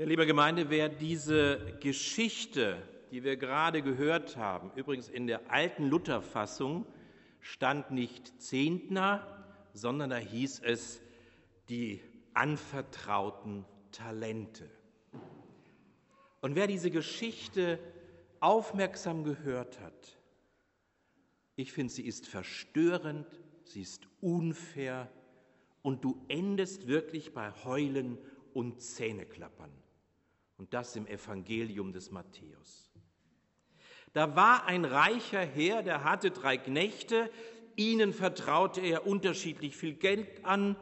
Ja, liebe Gemeinde, wer diese Geschichte, die wir gerade gehört haben, übrigens in der alten Lutherfassung stand nicht Zehntner, sondern da hieß es die anvertrauten Talente. Und wer diese Geschichte aufmerksam gehört hat, ich finde, sie ist verstörend, sie ist unfair und du endest wirklich bei Heulen und Zähneklappern. Und das im Evangelium des Matthäus. Da war ein reicher Herr, der hatte drei Knechte, ihnen vertraute er unterschiedlich viel Geld an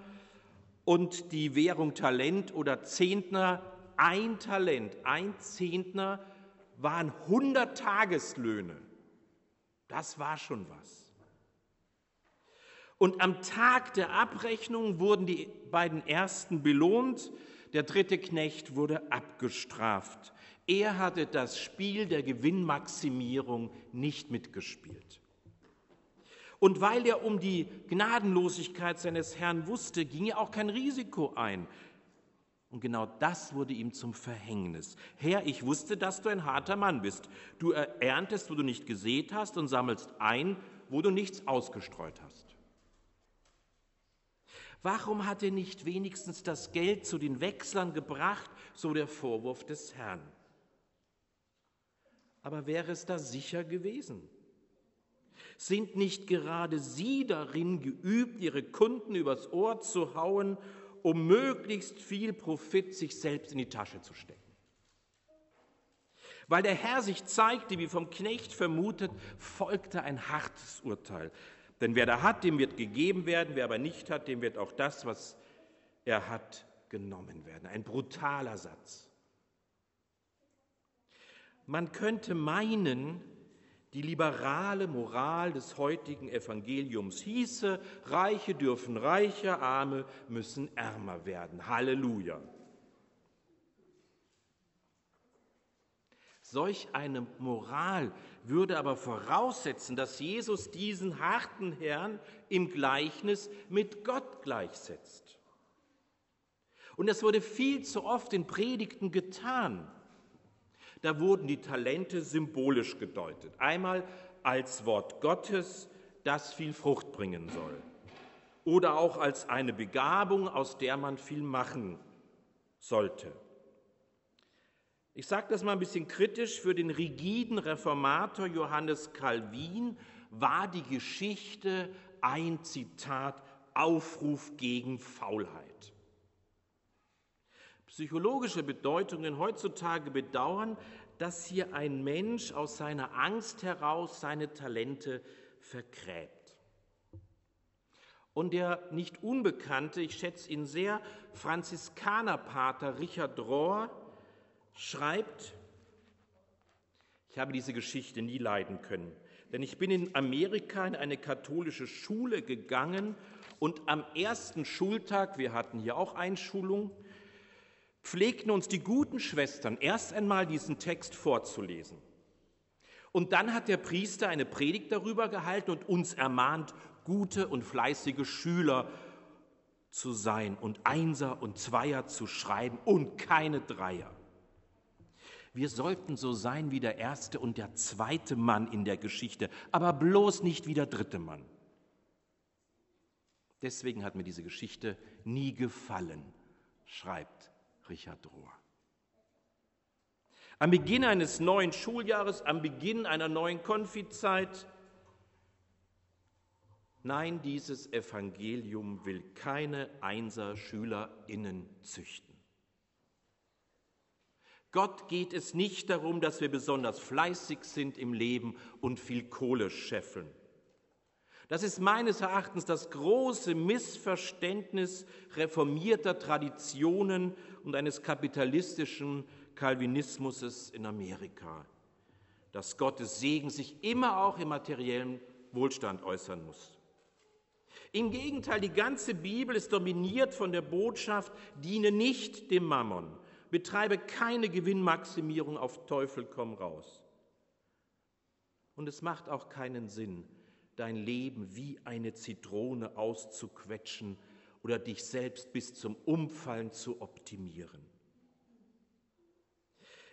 und die Währung Talent oder Zehntner, ein Talent, ein Zehntner waren 100 Tageslöhne. Das war schon was. Und am Tag der Abrechnung wurden die beiden ersten belohnt, der dritte Knecht wurde abgestraft. Er hatte das Spiel der Gewinnmaximierung nicht mitgespielt. Und weil er um die Gnadenlosigkeit seines Herrn wusste, ging er auch kein Risiko ein. Und genau das wurde ihm zum Verhängnis. Herr, ich wusste, dass du ein harter Mann bist. Du erntest, wo du nicht gesät hast und sammelst ein, wo du nichts ausgestreut hast. Warum hat er nicht wenigstens das Geld zu den Wechslern gebracht, so der Vorwurf des Herrn? Aber wäre es da sicher gewesen? Sind nicht gerade Sie darin geübt, Ihre Kunden übers Ohr zu hauen um möglichst viel Profit sich selbst in die Tasche zu stecken. Weil der Herr sich zeigte, wie vom Knecht vermutet, folgte ein hartes Urteil. Denn wer da hat, dem wird gegeben werden, wer aber nicht hat, dem wird auch das, was er hat, genommen werden. Ein brutaler Satz. Man könnte meinen, die liberale Moral des heutigen Evangeliums hieße, Reiche dürfen reicher, Arme müssen ärmer werden. Halleluja. Solch eine Moral würde aber voraussetzen, dass Jesus diesen harten Herrn im Gleichnis mit Gott gleichsetzt. Und das wurde viel zu oft in Predigten getan. Da wurden die Talente symbolisch gedeutet. Einmal als Wort Gottes, das viel Frucht bringen soll. Oder auch als eine Begabung, aus der man viel machen sollte. Ich sage das mal ein bisschen kritisch, für den rigiden Reformator Johannes Calvin war die Geschichte ein Zitat Aufruf gegen Faulheit psychologische Bedeutungen heutzutage bedauern, dass hier ein Mensch aus seiner Angst heraus seine Talente vergräbt. Und der nicht unbekannte, ich schätze ihn sehr, Franziskanerpater Richard Rohr schreibt, ich habe diese Geschichte nie leiden können, denn ich bin in Amerika in eine katholische Schule gegangen und am ersten Schultag, wir hatten hier auch Einschulung, pflegten uns die guten Schwestern erst einmal diesen Text vorzulesen. Und dann hat der Priester eine Predigt darüber gehalten und uns ermahnt, gute und fleißige Schüler zu sein und Einser und Zweier zu schreiben und keine Dreier. Wir sollten so sein wie der erste und der zweite Mann in der Geschichte, aber bloß nicht wie der dritte Mann. Deswegen hat mir diese Geschichte nie gefallen, schreibt Richard Rohr. Am Beginn eines neuen Schuljahres, am Beginn einer neuen Konfizeit, nein, dieses Evangelium will keine Einser-SchülerInnen züchten. Gott geht es nicht darum, dass wir besonders fleißig sind im Leben und viel Kohle scheffeln. Das ist meines Erachtens das große Missverständnis reformierter Traditionen und eines kapitalistischen Calvinismus in Amerika, dass Gottes Segen sich immer auch im materiellen Wohlstand äußern muss. Im Gegenteil, die ganze Bibel ist dominiert von der Botschaft, diene nicht dem Mammon, betreibe keine Gewinnmaximierung auf Teufel komm raus. Und es macht auch keinen Sinn, dein Leben wie eine Zitrone auszuquetschen oder dich selbst bis zum Umfallen zu optimieren.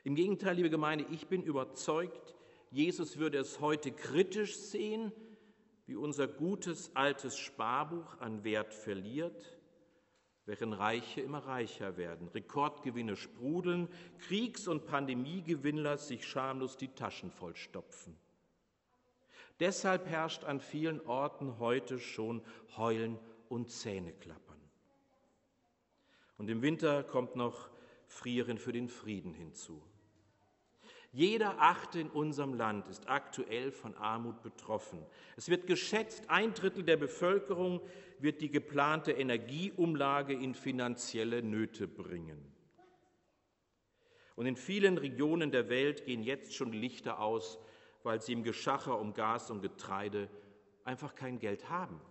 Im Gegenteil, liebe Gemeinde, ich bin überzeugt, Jesus würde es heute kritisch sehen, wie unser gutes altes Sparbuch an Wert verliert, während Reiche immer reicher werden, Rekordgewinne sprudeln, Kriegs- und Pandemiegewinnler sich schamlos die Taschen vollstopfen. Deshalb herrscht an vielen Orten heute schon Heulen und Zähneklappern. Und im Winter kommt noch Frieren für den Frieden hinzu. Jeder Achte in unserem Land ist aktuell von Armut betroffen. Es wird geschätzt, ein Drittel der Bevölkerung wird die geplante Energieumlage in finanzielle Nöte bringen. Und in vielen Regionen der Welt gehen jetzt schon Lichter aus, weil sie im Geschacher um Gas und Getreide einfach kein Geld haben.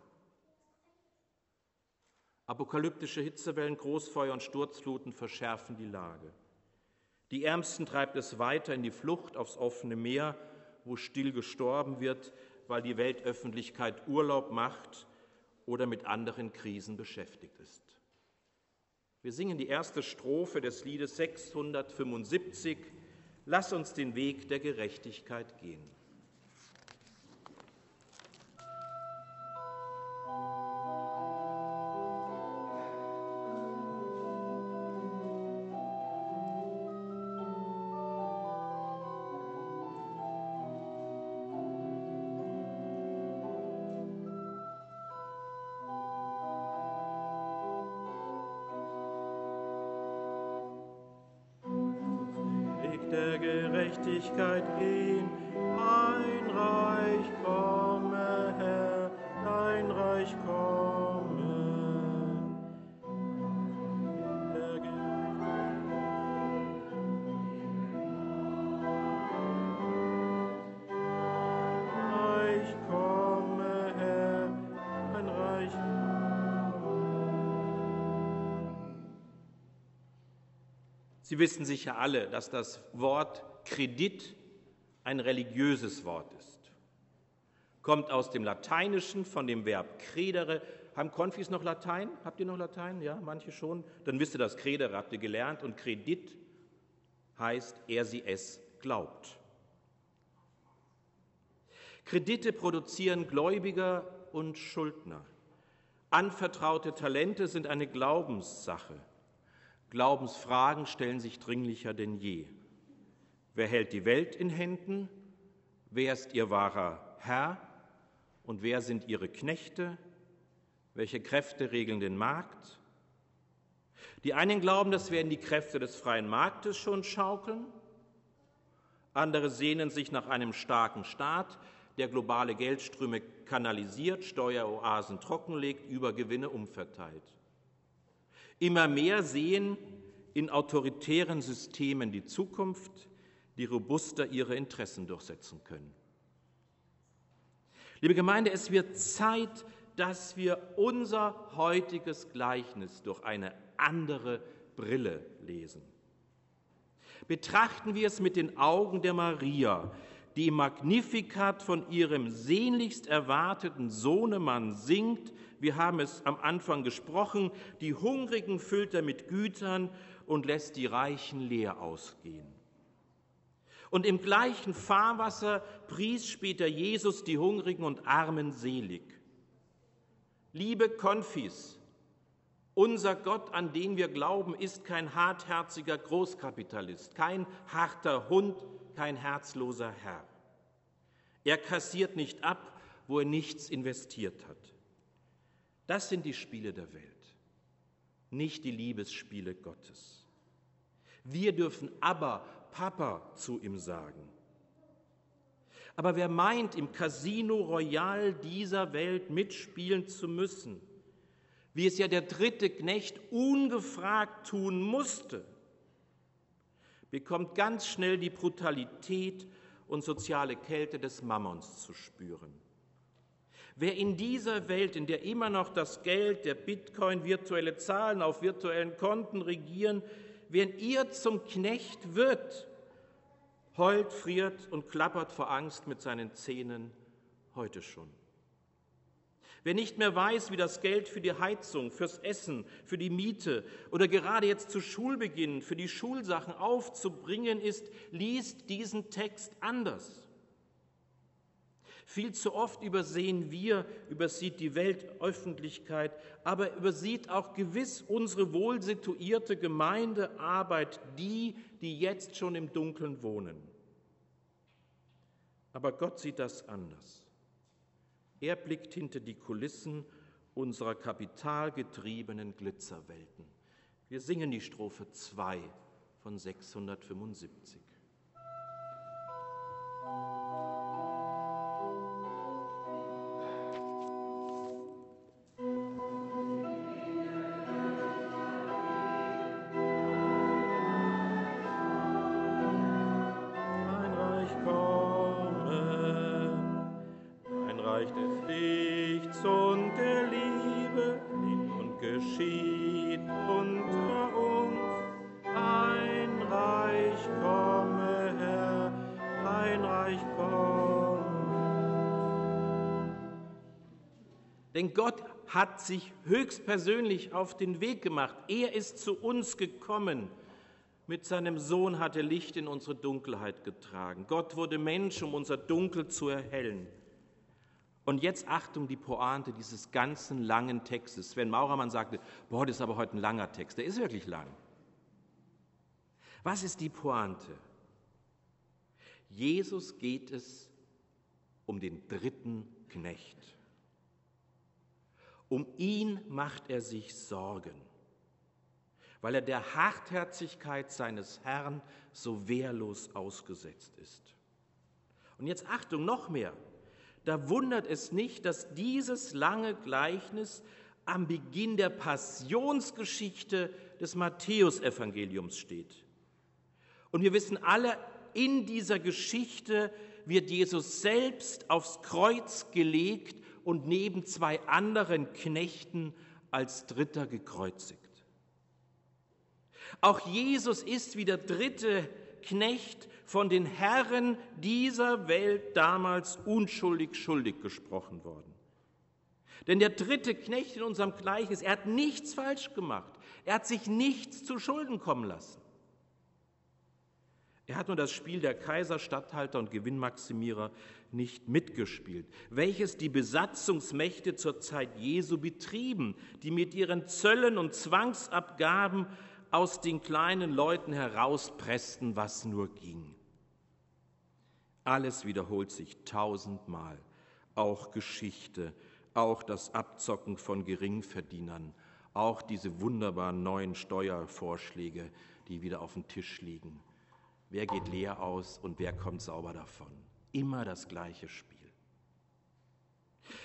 Apokalyptische Hitzewellen, Großfeuer und Sturzfluten verschärfen die Lage. Die Ärmsten treibt es weiter in die Flucht aufs offene Meer, wo still gestorben wird, weil die Weltöffentlichkeit Urlaub macht oder mit anderen Krisen beschäftigt ist. Wir singen die erste Strophe des Liedes 675. Lass uns den Weg der Gerechtigkeit gehen. Gerechtigkeit gehen. Dein Reich komme, Herr, dein Reich komme. Sie wissen sicher alle, dass das Wort Kredit ein religiöses Wort ist. Kommt aus dem Lateinischen von dem Verb credere. Haben Konfis noch Latein? Habt ihr noch Latein? Ja, manche schon. Dann wisst ihr das credere, habt ihr gelernt. Und Kredit heißt, er sie es glaubt. Kredite produzieren Gläubiger und Schuldner. Anvertraute Talente sind eine Glaubenssache. Glaubensfragen stellen sich dringlicher denn je. Wer hält die Welt in Händen? Wer ist ihr wahrer Herr? Und wer sind ihre Knechte? Welche Kräfte regeln den Markt? Die einen glauben, das werden die Kräfte des freien Marktes schon schaukeln. Andere sehnen sich nach einem starken Staat, der globale Geldströme kanalisiert, Steueroasen trockenlegt, Übergewinne umverteilt. Immer mehr sehen in autoritären Systemen die Zukunft, die robuster ihre Interessen durchsetzen können. Liebe Gemeinde, es wird Zeit, dass wir unser heutiges Gleichnis durch eine andere Brille lesen. Betrachten wir es mit den Augen der Maria, die Magnificat von ihrem sehnlichst erwarteten Sohnemann singt. Wir haben es am Anfang gesprochen, die Hungrigen füllt er mit Gütern und lässt die Reichen leer ausgehen. Und im gleichen Fahrwasser pries später Jesus die Hungrigen und Armen selig. Liebe Konfis, unser Gott, an den wir glauben, ist kein hartherziger Großkapitalist, kein harter Hund, kein herzloser Herr. Er kassiert nicht ab, wo er nichts investiert hat. Das sind die Spiele der Welt, nicht die Liebesspiele Gottes. Wir dürfen aber Papa zu ihm sagen. Aber wer meint, im Casino Royal dieser Welt mitspielen zu müssen, wie es ja der dritte Knecht ungefragt tun musste, bekommt ganz schnell die Brutalität und soziale Kälte des Mammons zu spüren. Wer in dieser Welt, in der immer noch das Geld, der Bitcoin, virtuelle Zahlen auf virtuellen Konten regieren, wenn ihr zum Knecht wird, heult, friert und klappert vor Angst mit seinen Zähnen heute schon. Wer nicht mehr weiß, wie das Geld für die Heizung, fürs Essen, für die Miete oder gerade jetzt zu Schulbeginn für die Schulsachen aufzubringen ist, liest diesen Text anders. Viel zu oft übersehen wir, übersieht die Weltöffentlichkeit, aber übersieht auch gewiss unsere wohlsituierte Gemeindearbeit, die, die jetzt schon im Dunkeln wohnen. Aber Gott sieht das anders. Er blickt hinter die Kulissen unserer kapitalgetriebenen Glitzerwelten. Wir singen die Strophe 2 von 675. Denn Gott hat sich höchstpersönlich auf den Weg gemacht. Er ist zu uns gekommen. Mit seinem Sohn hat er Licht in unsere Dunkelheit getragen. Gott wurde Mensch, um unser Dunkel zu erhellen. Und jetzt Achtung, die Pointe dieses ganzen langen Textes. Sven Maurermann sagte, boah, das ist aber heute ein langer Text. Der ist wirklich lang. Was ist die Pointe? Jesus geht es um den dritten Knecht. Um ihn macht er sich Sorgen, weil er der Hartherzigkeit seines Herrn so wehrlos ausgesetzt ist. Und jetzt Achtung, noch mehr. Da wundert es nicht, dass dieses lange Gleichnis am Beginn der Passionsgeschichte des Matthäusevangeliums steht. Und wir wissen alle, in dieser Geschichte wird Jesus selbst aufs Kreuz gelegt und neben zwei anderen Knechten als Dritter gekreuzigt. Auch Jesus ist wie der dritte Knecht von den Herren dieser Welt damals unschuldig schuldig gesprochen worden. Denn der dritte Knecht in unserem Gleichnis, er hat nichts falsch gemacht. Er hat sich nichts zu Schulden kommen lassen. Er hat nur das Spiel der Kaiser, Statthalter und Gewinnmaximierer nicht mitgespielt, welches die Besatzungsmächte zur Zeit Jesu betrieben, die mit ihren Zöllen und Zwangsabgaben aus den kleinen Leuten herauspressten, was nur ging. Alles wiederholt sich tausendmal, auch Geschichte, auch das Abzocken von Geringverdienern, auch diese wunderbaren neuen Steuervorschläge, die wieder auf dem Tisch liegen. Wer geht leer aus und wer kommt sauber davon? Immer das gleiche Spiel.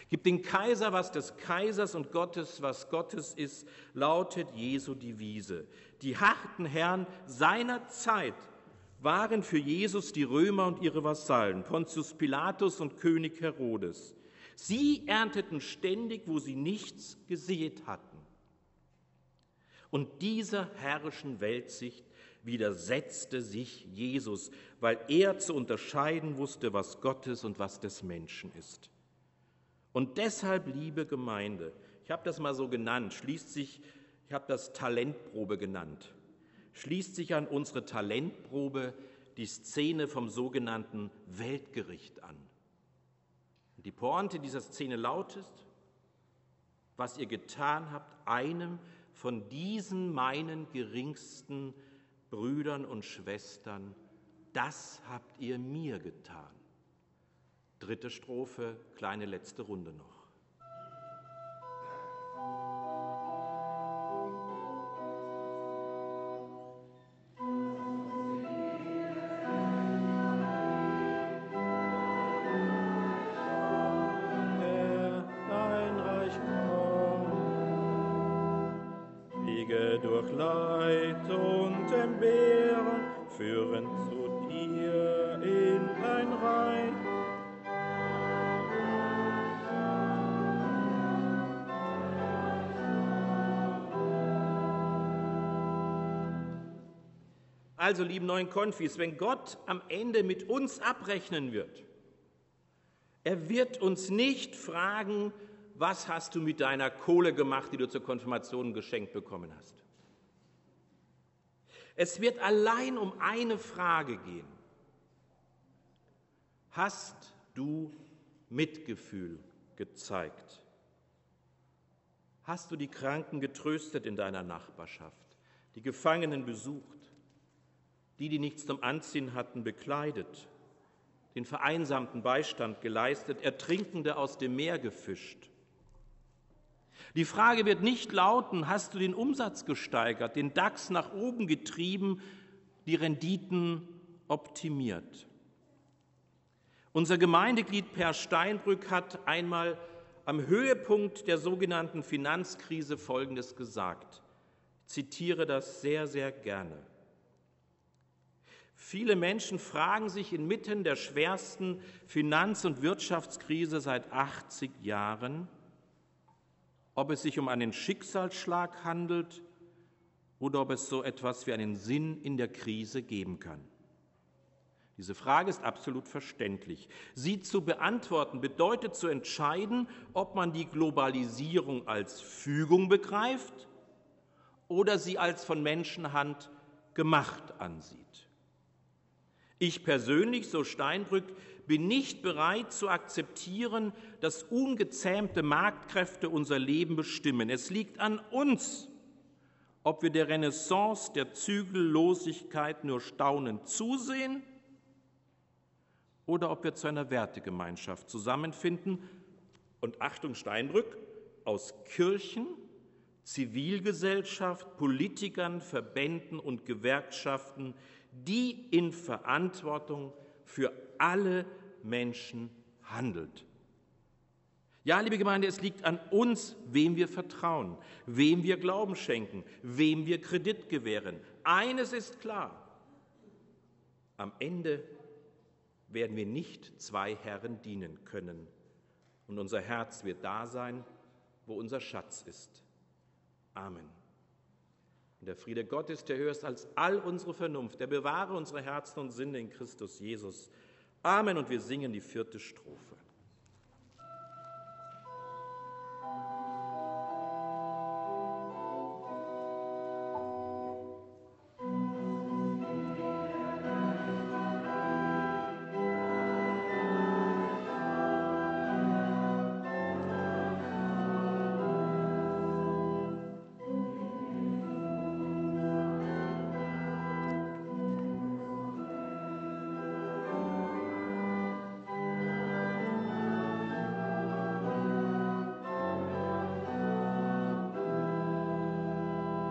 Gib den Kaiser, was des Kaisers und Gottes, was Gottes ist, lautet Jesu Devise. Die harten Herren seiner Zeit waren für Jesus die Römer und ihre Vasallen, Pontius Pilatus und König Herodes. Sie ernteten ständig, wo sie nichts gesät hatten. Und dieser herrischen Weltsicht widersetzte sich Jesus, weil er zu unterscheiden wusste, was Gottes und was des Menschen ist. Und deshalb, liebe Gemeinde, ich habe das mal so genannt, schließt sich, ich habe das Talentprobe genannt, schließt sich an unsere Talentprobe die Szene vom sogenannten Weltgericht an. Die Pointe dieser Szene lautet, was ihr getan habt, einem von diesen meinen geringsten Brüdern und Schwestern, das habt ihr mir getan. Dritte Strophe, kleine letzte Runde noch. Also, lieben neuen Konfis, wenn Gott am Ende mit uns abrechnen wird, er wird uns nicht fragen, was hast du mit deiner Kohle gemacht, die du zur Konfirmation geschenkt bekommen hast? Es wird allein um eine Frage gehen. Hast du Mitgefühl gezeigt? Hast du die Kranken getröstet in deiner Nachbarschaft, die Gefangenen besucht, die, die nichts zum Anziehen hatten, bekleidet, den Vereinsamten Beistand geleistet, Ertrinkende aus dem Meer gefischt? Die Frage wird nicht lauten, hast du den Umsatz gesteigert, den DAX nach oben getrieben, die Renditen optimiert? Unser Gemeindeglied Per Steinbrück hat einmal am Höhepunkt der sogenannten Finanzkrise Folgendes gesagt. Ich zitiere das sehr, sehr gerne. Viele Menschen fragen sich inmitten der schwersten Finanz- und Wirtschaftskrise seit 80 Jahren, ob es sich um einen Schicksalsschlag handelt oder ob es so etwas wie einen Sinn in der Krise geben kann. Diese Frage ist absolut verständlich. Sie zu beantworten bedeutet zu entscheiden, ob man die Globalisierung als Fügung begreift oder sie als von Menschenhand gemacht ansieht. Ich persönlich, so Steinbrück, bin nicht bereit zu akzeptieren, dass ungezähmte Marktkräfte unser Leben bestimmen. Es liegt an uns, ob wir der Renaissance der Zügellosigkeit nur staunend zusehen oder ob wir zu einer Wertegemeinschaft zusammenfinden und Achtung Steinbrück aus Kirchen, Zivilgesellschaft, Politikern, Verbänden und Gewerkschaften, die in Verantwortung für alle Menschen handelt. Ja, liebe Gemeinde, es liegt an uns, wem wir vertrauen, wem wir Glauben schenken, wem wir Kredit gewähren. Eines ist klar, am Ende werden wir nicht zwei Herren dienen können. Und unser Herz wird da sein, wo unser Schatz ist. Amen. Und der Friede Gottes, der höher ist als all unsere Vernunft, der bewahre unsere Herzen und Sinne in Christus Jesus. Amen. Und wir singen die vierte Strophe.